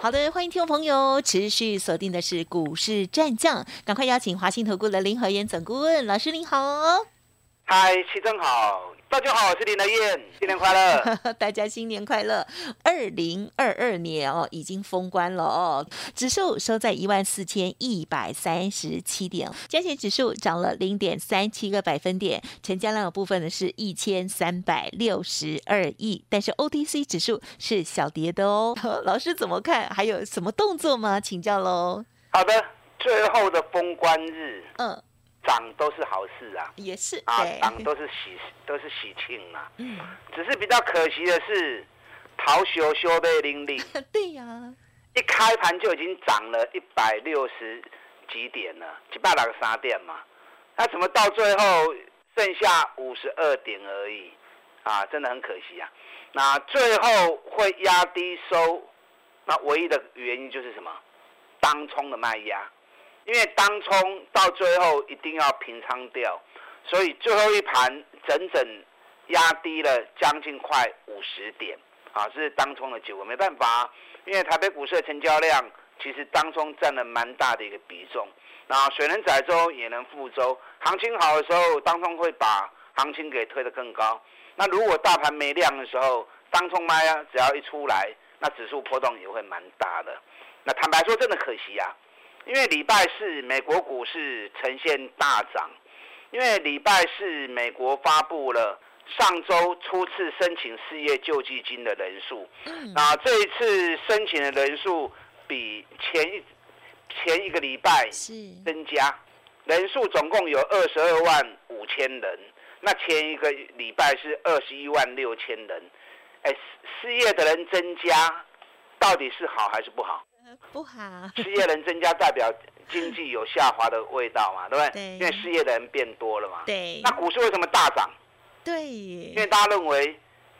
好的，欢迎听众朋友持续锁定的是股市战将，赶快邀请华信投顾的林和燕总顾问老师您好。嗨，齐正好。大家好，我是林德燕，新年快乐！大家新年快乐！二零二二年哦，已经封关了哦，指数收在一万四千一百三十七点，加权指数涨了零点三七个百分点，成交量的部分呢是一千三百六十二亿，但是 OTC 指数是小跌的哦。老师怎么看？还有什么动作吗？请教喽。好的，最后的封关日，嗯。涨都是好事啊，也是啊，涨都是喜都是喜庆嘛。嗯，只是比较可惜的是，逃修修被零零。对呀，一开盘就已经涨了一百六十几点了，七八个三点嘛。那怎么到最后剩下五十二点而已？啊，真的很可惜啊。那最后会压低收，那唯一的原因就是什么？当冲的卖压。因为当冲到最后一定要平仓掉，所以最后一盘整整压低了将近快五十点，啊，是当冲的结果。没办法，因为台北股市的成交量其实当中占了蛮大的一个比重。那水能载舟也能覆舟，行情好的时候，当冲会把行情给推得更高。那如果大盘没量的时候，当冲卖啊，只要一出来，那指数波动也会蛮大的。那坦白说，真的可惜啊。因为礼拜四美国股市呈现大涨，因为礼拜四美国发布了上周初次申请失业救济金的人数，那这一次申请的人数比前一前一个礼拜增加，人数总共有二十二万五千人，那前一个礼拜是二十一万六千人，哎，失业的人增加，到底是好还是不好？不好，失业人增加代表经济有下滑的味道嘛，对不对？因为失业的人变多了嘛。对。那股市为什么大涨？对。因为大家认为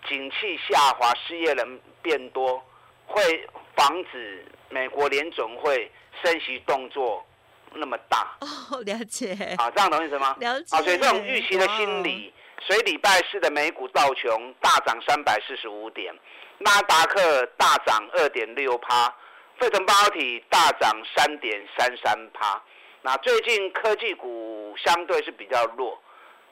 景气下滑，失业人变多，会防止美国联总会升息动作那么大。哦，了解。啊，这样懂意思吗？了解。啊，所以这种预期的心理，所以礼拜四的美股道琼大涨三百四十五点，纳达克大涨二点六趴。费城半导体大涨三点三三趴，那最近科技股相对是比较弱。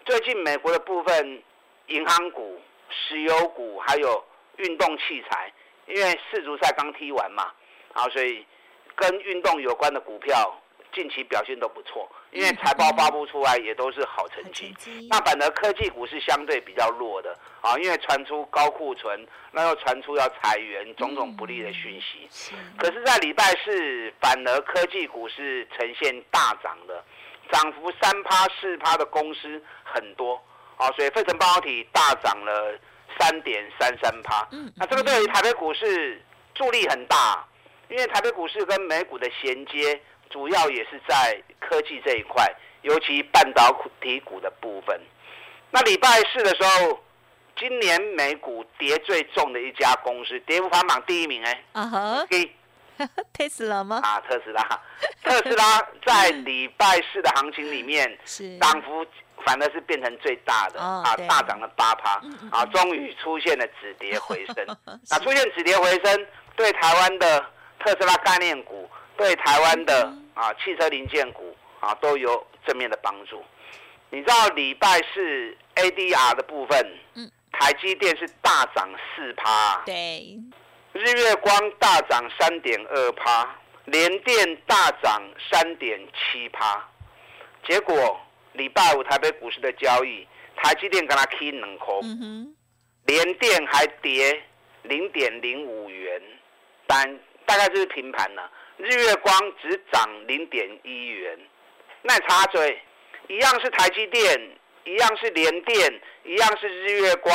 最近美国的部分银行股、石油股还有运动器材，因为世足赛刚踢完嘛，然后所以跟运动有关的股票。近期表现都不错，因为财报发布出来也都是好成绩。那反而科技股是相对比较弱的啊，因为传出高库存，那又传出要裁员，种种不利的讯息。可是，在礼拜四，反而科技股是呈现大涨的，涨幅三趴四趴的公司很多啊，所以费城半导体大涨了三点三三趴。那这个对于台北股市助力很大，因为台北股市跟美股的衔接。主要也是在科技这一块，尤其半导体股的部分。那礼拜四的时候，今年美股跌最重的一家公司，跌幅排行榜第一名哎，啊哈，特斯拉吗？啊，特斯拉，特斯拉在礼拜四的行情里面，是涨幅反而是变成最大的啊，大涨了八趴啊，终于出现了止跌回升。那出现止跌回升，对台湾的特斯拉概念股。对台湾的啊汽车零件股啊都有正面的帮助。你知道礼拜四 ADR 的部分，嗯，台积电是大涨四趴，对，日月光大涨三点二趴，联电大涨三点七趴。结果礼拜五台北股市的交易，台积电跟它 K 两空，联电还跌零点零五元，但大概就是平盘了。日月光只涨零点一元，那插嘴，一样是台积电，一样是联电，一样是日月光，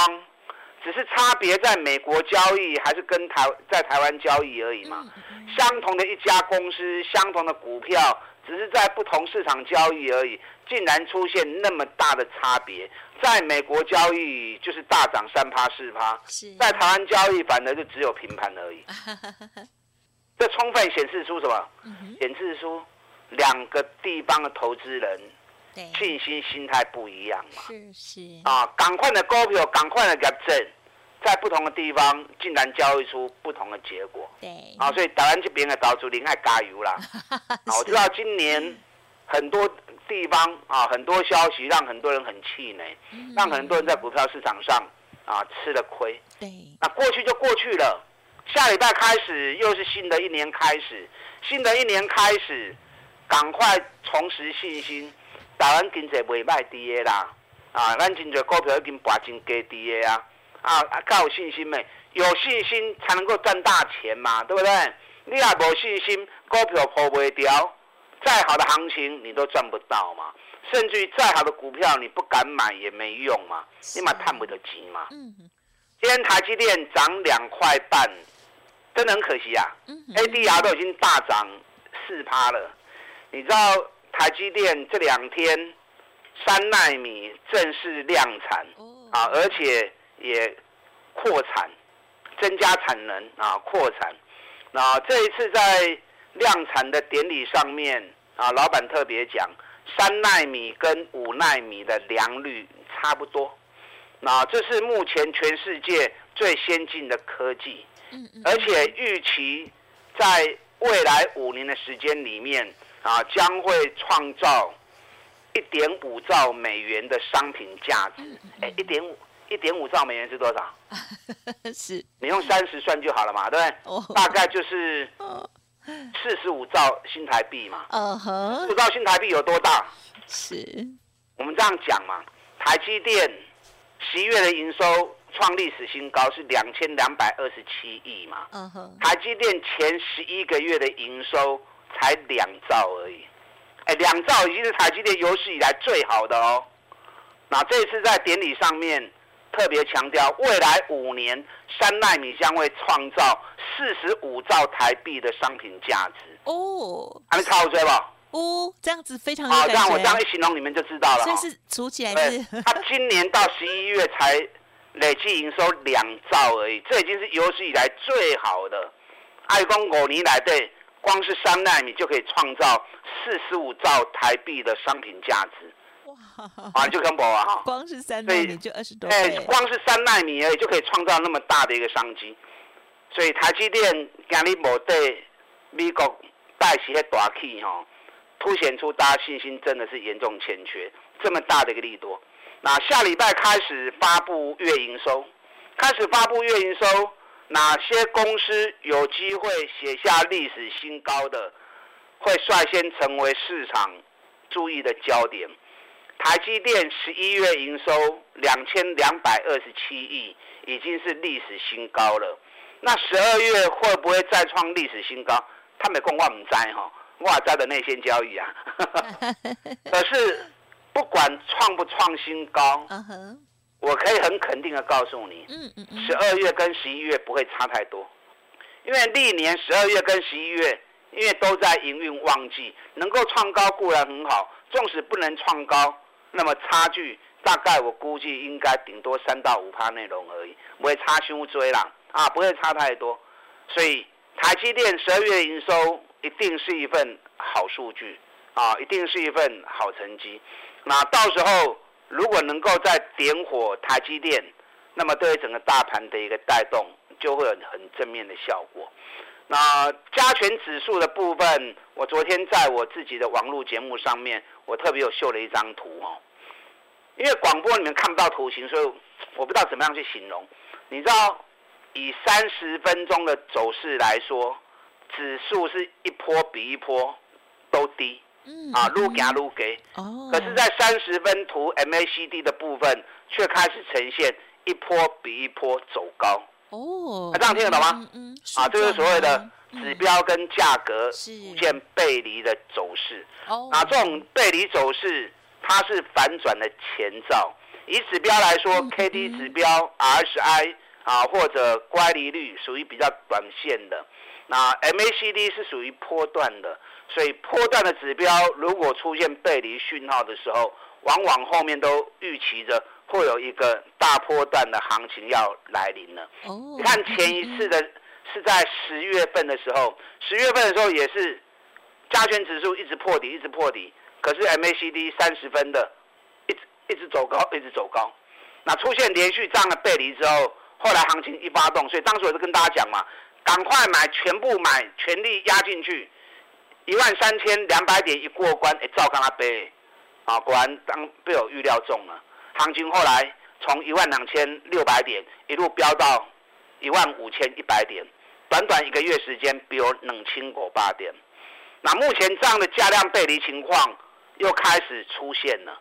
只是差别在美国交易还是跟台在台湾交易而已嘛。相同的一家公司，相同的股票，只是在不同市场交易而已，竟然出现那么大的差别。在美国交易就是大涨三趴四趴，在台湾交易反而就只有平盘而已。这充分显示出什么？显示出两个地方的投资人信心心态不一样嘛。是是啊，赶快的股票，赶快的给证。在不同的地方，竟然交易出不同的结果。对，啊，所以台湾这边的岛主林爱加油啦。啊，我知道今年很多地方啊，很多消息让很多人很气馁，让很多人在股票市场上啊吃了亏。对，那过去就过去了，下礼拜开始又是新的一年开始，新的一年开始，赶快重拾信心。台湾经济袂歹低的啦，啊，咱真侪股票已经拔真低低的啊。啊啊，够有信心没？有信心才能够赚大钱嘛，对不对？你也无信心，股票破不掉，再好的行情你都赚不到嘛。甚至于再好的股票你不敢买也没用嘛，你嘛探不到钱嘛。嗯。今天台积电涨两块半，真的很可惜啊。嗯。ADR 都已经大涨四趴了，你知道台积电这两天三纳米正式量产啊，而且。也扩产，增加产能啊，扩产。那这一次在量产的典礼上面啊，老板特别讲，三纳米跟五纳米的良率差不多。那这是目前全世界最先进的科技，而且预期在未来五年的时间里面啊，将会创造一点五兆美元的商品价值。哎，一点五。一点五兆美元是多少？是，你用三十算就好了嘛，对不对？哦，大概就是四十五兆新台币嘛。嗯哼，不知道新台币有多大？是，我们这样讲嘛，台积电十一月的营收创历史新高，是两千两百二十七亿嘛。嗯哼，台积电前十一个月的营收才两兆而已，哎，两兆已经是台积电有史以来最好的哦。那这次在典礼上面。特别强调，未来五年三纳米将会创造四十五兆台币的商品价值哦，还没超追吧？哦，这样子非常好，这样我这样一形容，你们就知道了。这是数起来是，他今年到十一月才累计营收两兆而已，这已经是有史以来最好的。爱公五年来对，光是三纳米就可以创造四十五兆台币的商品价值。啊，就跟我啊，光是三纳米就二十多倍，哎，光是三纳米而已就可以创造那么大的一个商机，所以台积电今日无对美国带起迄大气哈，凸显出大家信心真的是严重欠缺，这么大的一个利多。那下礼拜开始发布月营收，开始发布月营收，哪些公司有机会写下历史新高？的会率先成为市场注意的焦点。台积电十一月营收两千两百二十七亿，已经是历史新高了。那十二月会不会再创历史新高？他们讲我唔知哈，我知的内线交易啊。可是不管创不创新高，我可以很肯定的告诉你，十二月跟十一月不会差太多，因为历年十二月跟十一月，因为都在营运旺季，能够创高固然很好，纵使不能创高。那么差距大概我估计应该顶多三到五趴内容而已，不会差胸追啦，啊，不会差太多。所以台积电十二月营收一定是一份好数据，啊，一定是一份好成绩。那到时候如果能够再点火台积电，那么对于整个大盘的一个带动就会有很正面的效果。那加权指数的部分，我昨天在我自己的网络节目上面，我特别有秀了一张图哦。因为广播你们看不到图形，所以我不知道怎么样去形容。你知道，以三十分钟的走势来说，指数是一波比一波都低，嗯，啊，撸加撸给。哦。可是，在三十分图 MACD 的部分，却开始呈现一波比一波走高。哦，那这样听得懂吗？嗯，啊，这是所谓的指标跟价格出现背离的走势。哦，啊这种背离走势，它是反转的前兆。以指标来说，K D 指标、RSI 啊，或者乖离率属于比较短线的。那 M A C D 是属于波段的，所以波段的指标如果出现背离讯号的时候，往往后面都预期着会有一个大波段的行情要来临了。哦，你看前一次的是在十月份的时候，十月份的时候也是加权指数一直破底，一直破底，可是 MACD 三十分的一直一直走高，一直走高。那出现连续这样的背离之后，后来行情一发动，所以当时我就跟大家讲嘛，赶快买，全部买，全力压进去，一万三千两百点一过关，哎，照刚他背，啊，果然当被我预料中了。行情后来从一万两千六百点一路飙到一万五千一百点，短短一个月时间，比我冷清过八点。那目前这样的价量背离情况又开始出现了，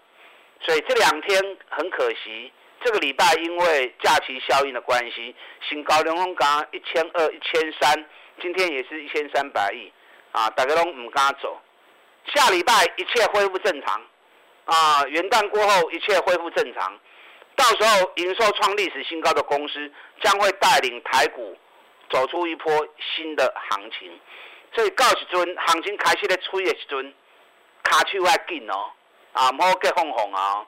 所以这两天很可惜。这个礼拜因为假期效应的关系，新高连峰刚一千二、一千三，今天也是一千三百亿，啊，大家都唔敢走。下礼拜一切恢复正常，啊，元旦过后一切恢复正常，到时候营收创历史新高的公司将会带领台股走出一波新的行情。所以到时阵行情开始咧吹的时阵，卡手要紧哦，啊，唔好给哄哄啊。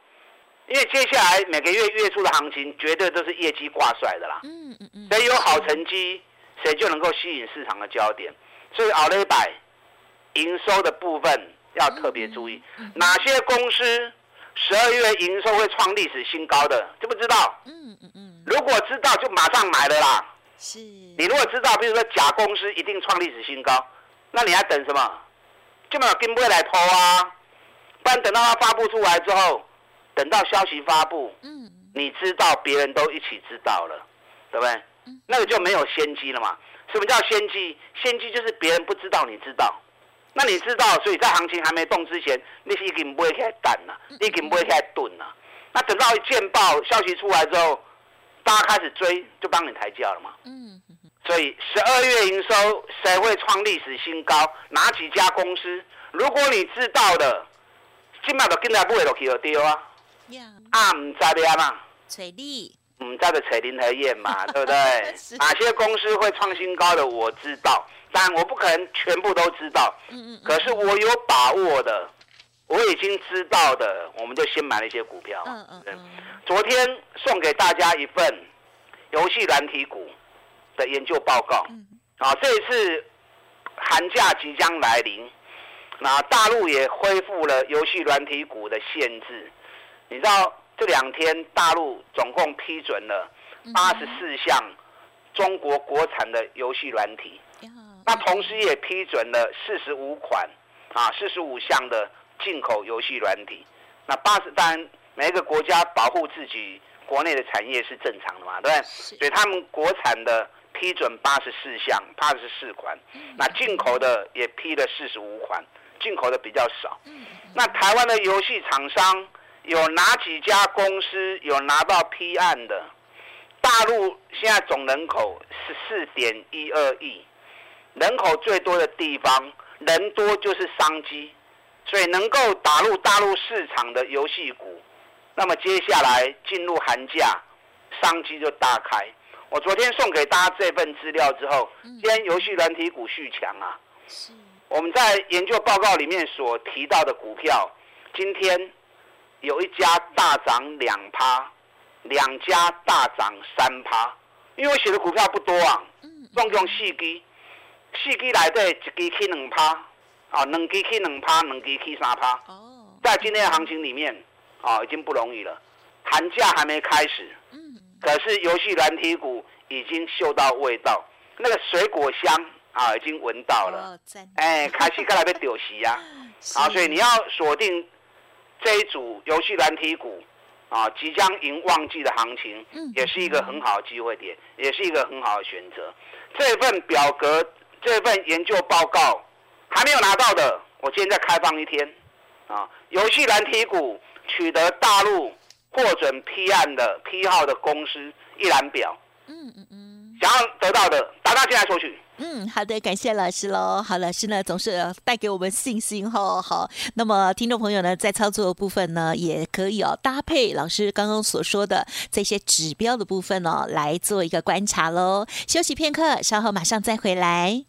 因为接下来每个月月初的行情绝对都是业绩挂帅的啦，嗯嗯嗯，谁有好成绩，谁就能够吸引市场的焦点。所以奥雷百营收的部分要特别注意，哪些公司十二月营收会创历史新高？的知不知道？嗯嗯嗯，如果知道就马上买了啦。是，你如果知道，比如说甲公司一定创历史新高，那你还等什么？就没有跟未来抛啊，不然等到它发布出来之后。等到消息发布，嗯，你知道，别人都一起知道了，对不对？那个就没有先机了嘛。什么叫先机？先机就是别人不知道，你知道。那你知道，所以在行情还没动之前，你已经不会开始等了，已经不会开始蹲了。那等到一见报消息出来之后，大家开始追，就帮你抬轿了嘛。嗯。所以十二月营收谁会创历史新高？哪几家公司？如果你知道的，今麦就跟来不会落去就丢啊。啊，唔知的啊嘛，锤力，唔知的锤林和燕嘛，对不对？哪些公司会创新高的我知道，但我不可能全部都知道。嗯嗯。可是我有把握的，我已经知道的，我们就先买了一些股票。嗯嗯嗯。昨天送给大家一份游戏软体股的研究报告。嗯。啊，这一次寒假即将来临，那大陆也恢复了游戏软体股的限制。你知道这两天大陆总共批准了八十四项中国国产的游戏软体，那同时也批准了四十五款啊四十五项的进口游戏软体。那八十当然每一个国家保护自己国内的产业是正常的嘛，对不对？所以他们国产的批准八十四项，八十四款，那进口的也批了四十五款，进口的比较少。那台湾的游戏厂商。有哪几家公司有拿到批案的？大陆现在总人口十四点一二亿，人口最多的地方，人多就是商机，所以能够打入大陆市场的游戏股，那么接下来进入寒假，商机就大开。我昨天送给大家这份资料之后，今天游戏软体股续强啊。是。我们在研究报告里面所提到的股票，今天。有一家大涨两趴，两家大涨三趴，因为我写的股票不多啊，总共四支，四支来底一支起两趴，啊，两支起两趴，两支起三趴。哦，在今天的行情里面，啊，已经不容易了。寒假还没开始，嗯，可是游戏蓝体股已经嗅到味道，那个水果香啊，已经闻到了。哎，开始过来被丢席呀，啊，所以你要锁定。这一组游戏蓝体股，啊，即将迎旺季的行情，也是一个很好的机会点，也是一个很好的选择。这份表格，这份研究报告还没有拿到的，我今天再开放一天，啊，游戏蓝体股取得大陆获准批案的批号的公司一览表。嗯嗯嗯，想要得到的，打到进来索取。嗯，好的，感谢老师喽。好，老师呢总是带给我们信心哈。好，那么听众朋友呢，在操作的部分呢，也可以哦搭配老师刚刚所说的这些指标的部分哦，来做一个观察喽。休息片刻，稍后马上再回来。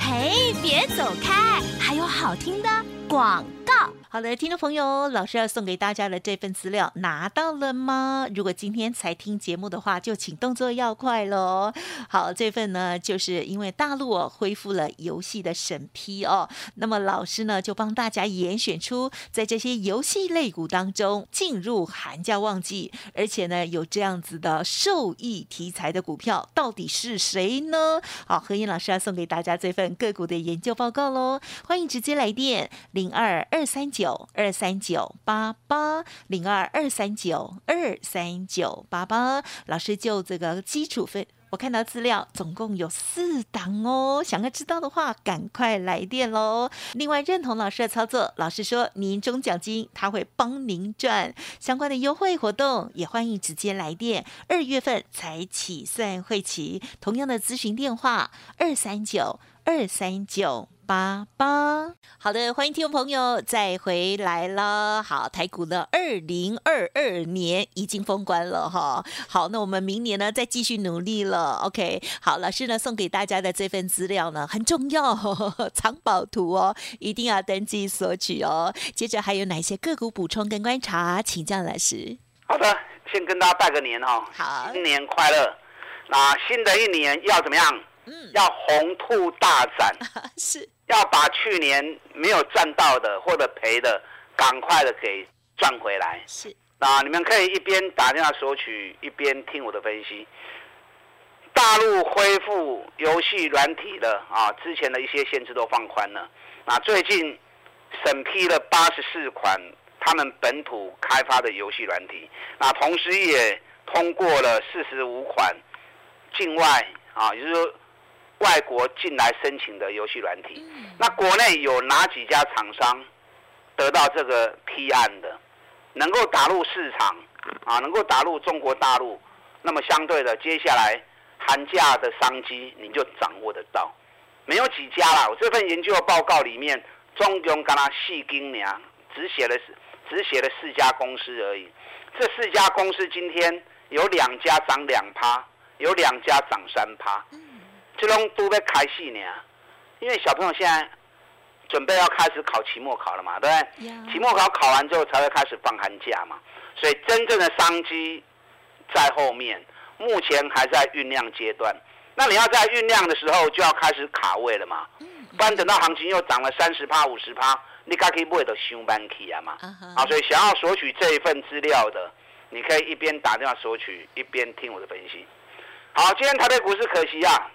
嘿。别走开，还有好听的广告。好的，听众朋友，老师要送给大家的这份资料拿到了吗？如果今天才听节目的话，就请动作要快喽。好，这份呢，就是因为大陆恢复了游戏的审批哦，那么老师呢就帮大家严选出在这些游戏类股当中进入寒假旺季，而且呢有这样子的受益题材的股票，到底是谁呢？好，何燕老师要送给大家这份个股的研究报告喽，欢迎直接来电零二二三九。二三九八八零二二三九二三九八八，老师就这个基础分，我看到资料总共有四档哦，想要知道的话，赶快来电喽。另外认同老师的操作，老师说年终奖金他会帮您赚相关的优惠活动，也欢迎直接来电。二月份才起算会期，同样的咨询电话二三九二三九。八八，好的，欢迎听众朋友再回来了。好，台股呢二零二二年已经封关了哈。好，那我们明年呢再继续努力了。OK，好，老师呢送给大家的这份资料呢很重要，藏宝图哦，一定要登记索取哦。接着还有哪些个股补充跟观察，请教老师。好的，先跟大家拜个年哈，好，新年快乐。那新的一年要怎么样？嗯，要红兔大展，是。要把去年没有赚到的或者赔的，赶快的给赚回来。是，那你们可以一边打电话索取，一边听我的分析。大陆恢复游戏软体的啊，之前的一些限制都放宽了。那最近审批了八十四款他们本土开发的游戏软体，那同时也通过了四十五款境外啊，也就是说。外国进来申请的游戏软体，那国内有哪几家厂商得到这个批案的，能够打入市场啊，能够打入中国大陆，那么相对的，接下来寒假的商机你就掌握得到。没有几家啦，我这份研究报告里面，中共跟他细精娘，只写了只写了四家公司而已。这四家公司今天有两家涨两趴，有两家涨三趴。这种都在开戏呢，因为小朋友现在准备要开始考期末考了嘛，对不对？期末考考完之后才会开始放寒假嘛，所以真正的商机在后面，目前还在酝酿阶段。那你要在酝酿的时候就要开始卡位了嘛，不然等到行情又涨了三十趴、五十趴，你该可以不会都上班去啊嘛。啊，所以想要索取这一份资料的，你可以一边打电话索取，一边听我的分析。好，今天台北股市可惜啊。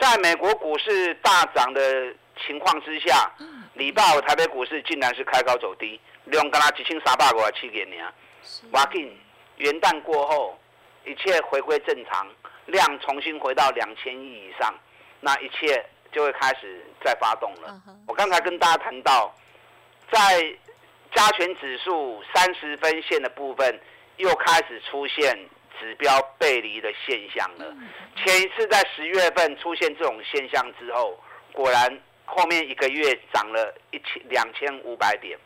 在美国股市大涨的情况之下，礼拜五台北股市竟然是开高走低，量跟他几千三百个七点年，哇紧元旦过后，一切回归正常，量重新回到两千亿以上，那一切就会开始再发动了。我刚才跟大家谈到，在加权指数三十分线的部分，又开始出现。指标背离的现象了。前一次在十月份出现这种现象之后，果然后面一个月涨了一千两千五百点。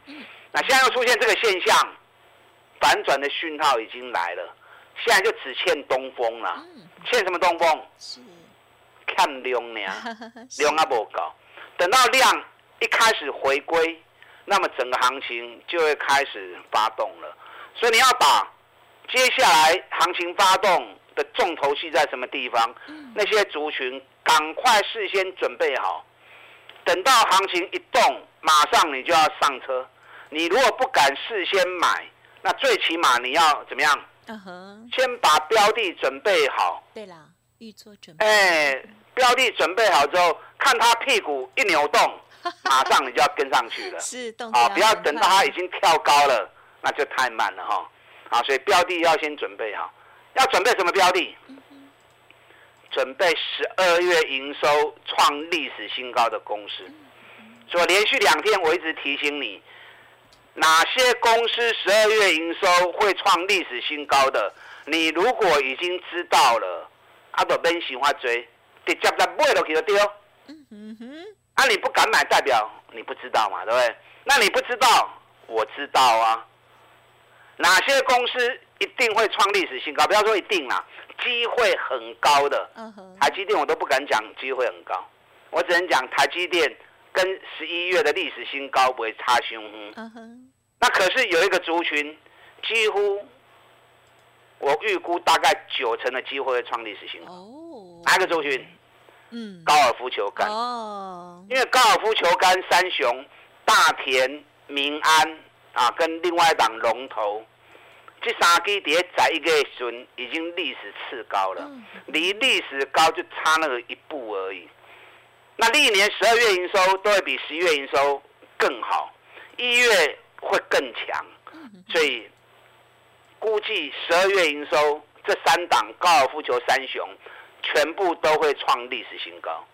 那现在又出现这个现象，反转的讯号已经来了。现在就只欠东风了。欠什么东风？是看量呢，量啊不高。等到量一开始回归，那么整个行情就会开始发动了。所以你要把。接下来行情发动的重头戏在什么地方？那些族群赶快事先准备好，等到行情一动，马上你就要上车。你如果不敢事先买，那最起码你要怎么样？先把标的准备好。对啦，预做准备。哎，标的准备好之后，看他屁股一扭动，马上你就要跟上去了。是动啊，不要等到它已经跳高了，那就太慢了哈。啊，所以标的要先准备好，要准备什么标的？准备十二月营收创历史新高的公司。所以连续两天我一直提醒你，哪些公司十二月营收会创历史新高的？你如果已经知道了，阿都边喜欢追，直接在买落去就对。嗯哼，啊，你不敢买，代表你不知道嘛，对不对？那你不知道，我知道啊。哪些公司一定会创历史新高？不要说一定啦，机会很高的。台积电我都不敢讲机会很高，我只能讲台积电跟十一月的历史新高不会差凶。嗯哼。那可是有一个族群，几乎我预估大概九成的机会会创历史新高。哦。哪个族群？嗯。高尔夫球杆。哦。因为高尔夫球杆三雄大田、民安啊，跟另外一档龙头。这三基碟在一个旬已经历史次高了，离历史高就差那个一步而已。那历年十二月营收都会比十一月营收更好，一月会更强，所以估计十二月营收这三档高尔夫球三雄全部都会创历史新高。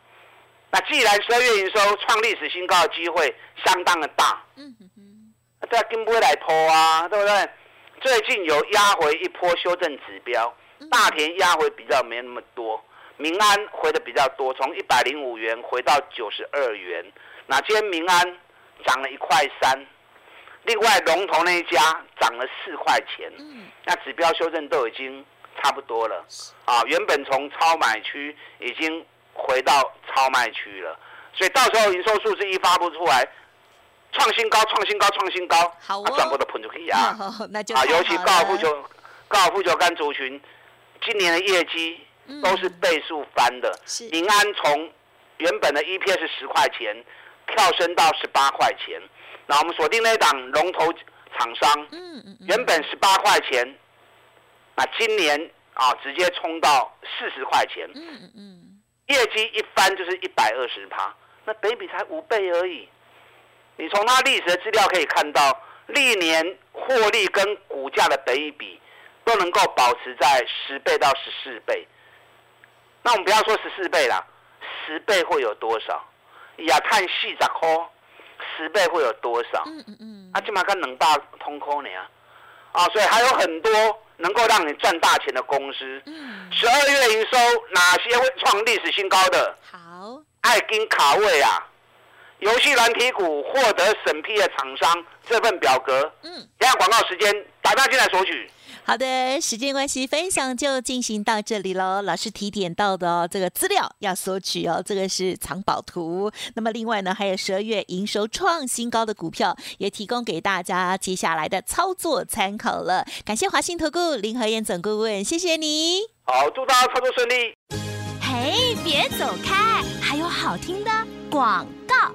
那既然十二月营收创历史新高的机会相当的大，嗯，这跟不会来拖啊，对不对？最近有压回一波修正指标，大田压回比较没那么多，民安回的比较多，从一百零五元回到九十二元。那今天民安涨了一块三，另外龙头那一家涨了四块钱。那指标修正都已经差不多了啊，原本从超买区已经回到超卖区了，所以到时候营收数字一发布出来。创新高，创新高，创新高，好哦，全部都喷出去啊！那就啊，尤其高尔夫球、高尔夫球杆族群，今年的业绩都是倍数翻的。是，民安从原本的 EPS 十块钱跳升到十八块钱，那我们锁定那档龙头厂商，嗯嗯，原本十八块钱，那今年啊直接冲到四十块钱，嗯嗯嗯，业绩一翻就是一百二十趴，那北比才五倍而已。你从它历史的资料可以看到，历年获利跟股价的比比都能够保持在十倍到十四倍。那我们不要说十四倍啦，十倍会有多少？亚碳细十块，十倍会有多少？嗯嗯嗯。啊，起码跟能大通科呢啊，啊，所以还有很多能够让你赚大钱的公司。嗯。十二月营收哪些会创历史新高的？好。爱金卡位啊。游戏软体股获得审批的厂商这份表格，嗯，等下广告时间，打电话进来索取。好的，时间关系，分享就进行到这里喽。老师提点到的哦，这个资料要索取哦，这个是藏宝图。那么另外呢，还有十二月营收创新高的股票，也提供给大家接下来的操作参考了。感谢华信投顾林和燕总顾问，谢谢你。好，祝大家操作顺利。嘿，别走开，还有好听的广告。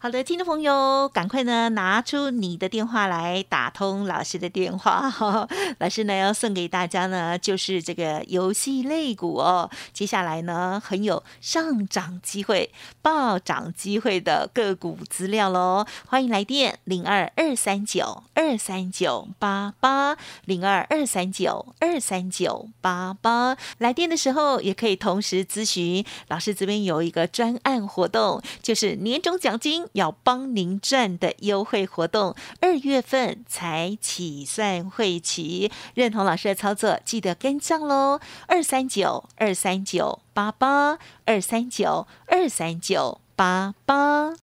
好的，听众朋友，赶快呢拿出你的电话来打通老师的电话。老师呢要送给大家呢，就是这个游戏类股哦。接下来呢，很有上涨机会、暴涨机会的个股资料喽。欢迎来电零二二三九二三九八八零二二三九二三九八八。来电的时候也可以同时咨询老师这边有一个专案活动，就是年终奖金。要帮您赚的优惠活动，二月份才起算会期，认同老师的操作，记得跟上喽。二三九二三九八八二三九二三九八八。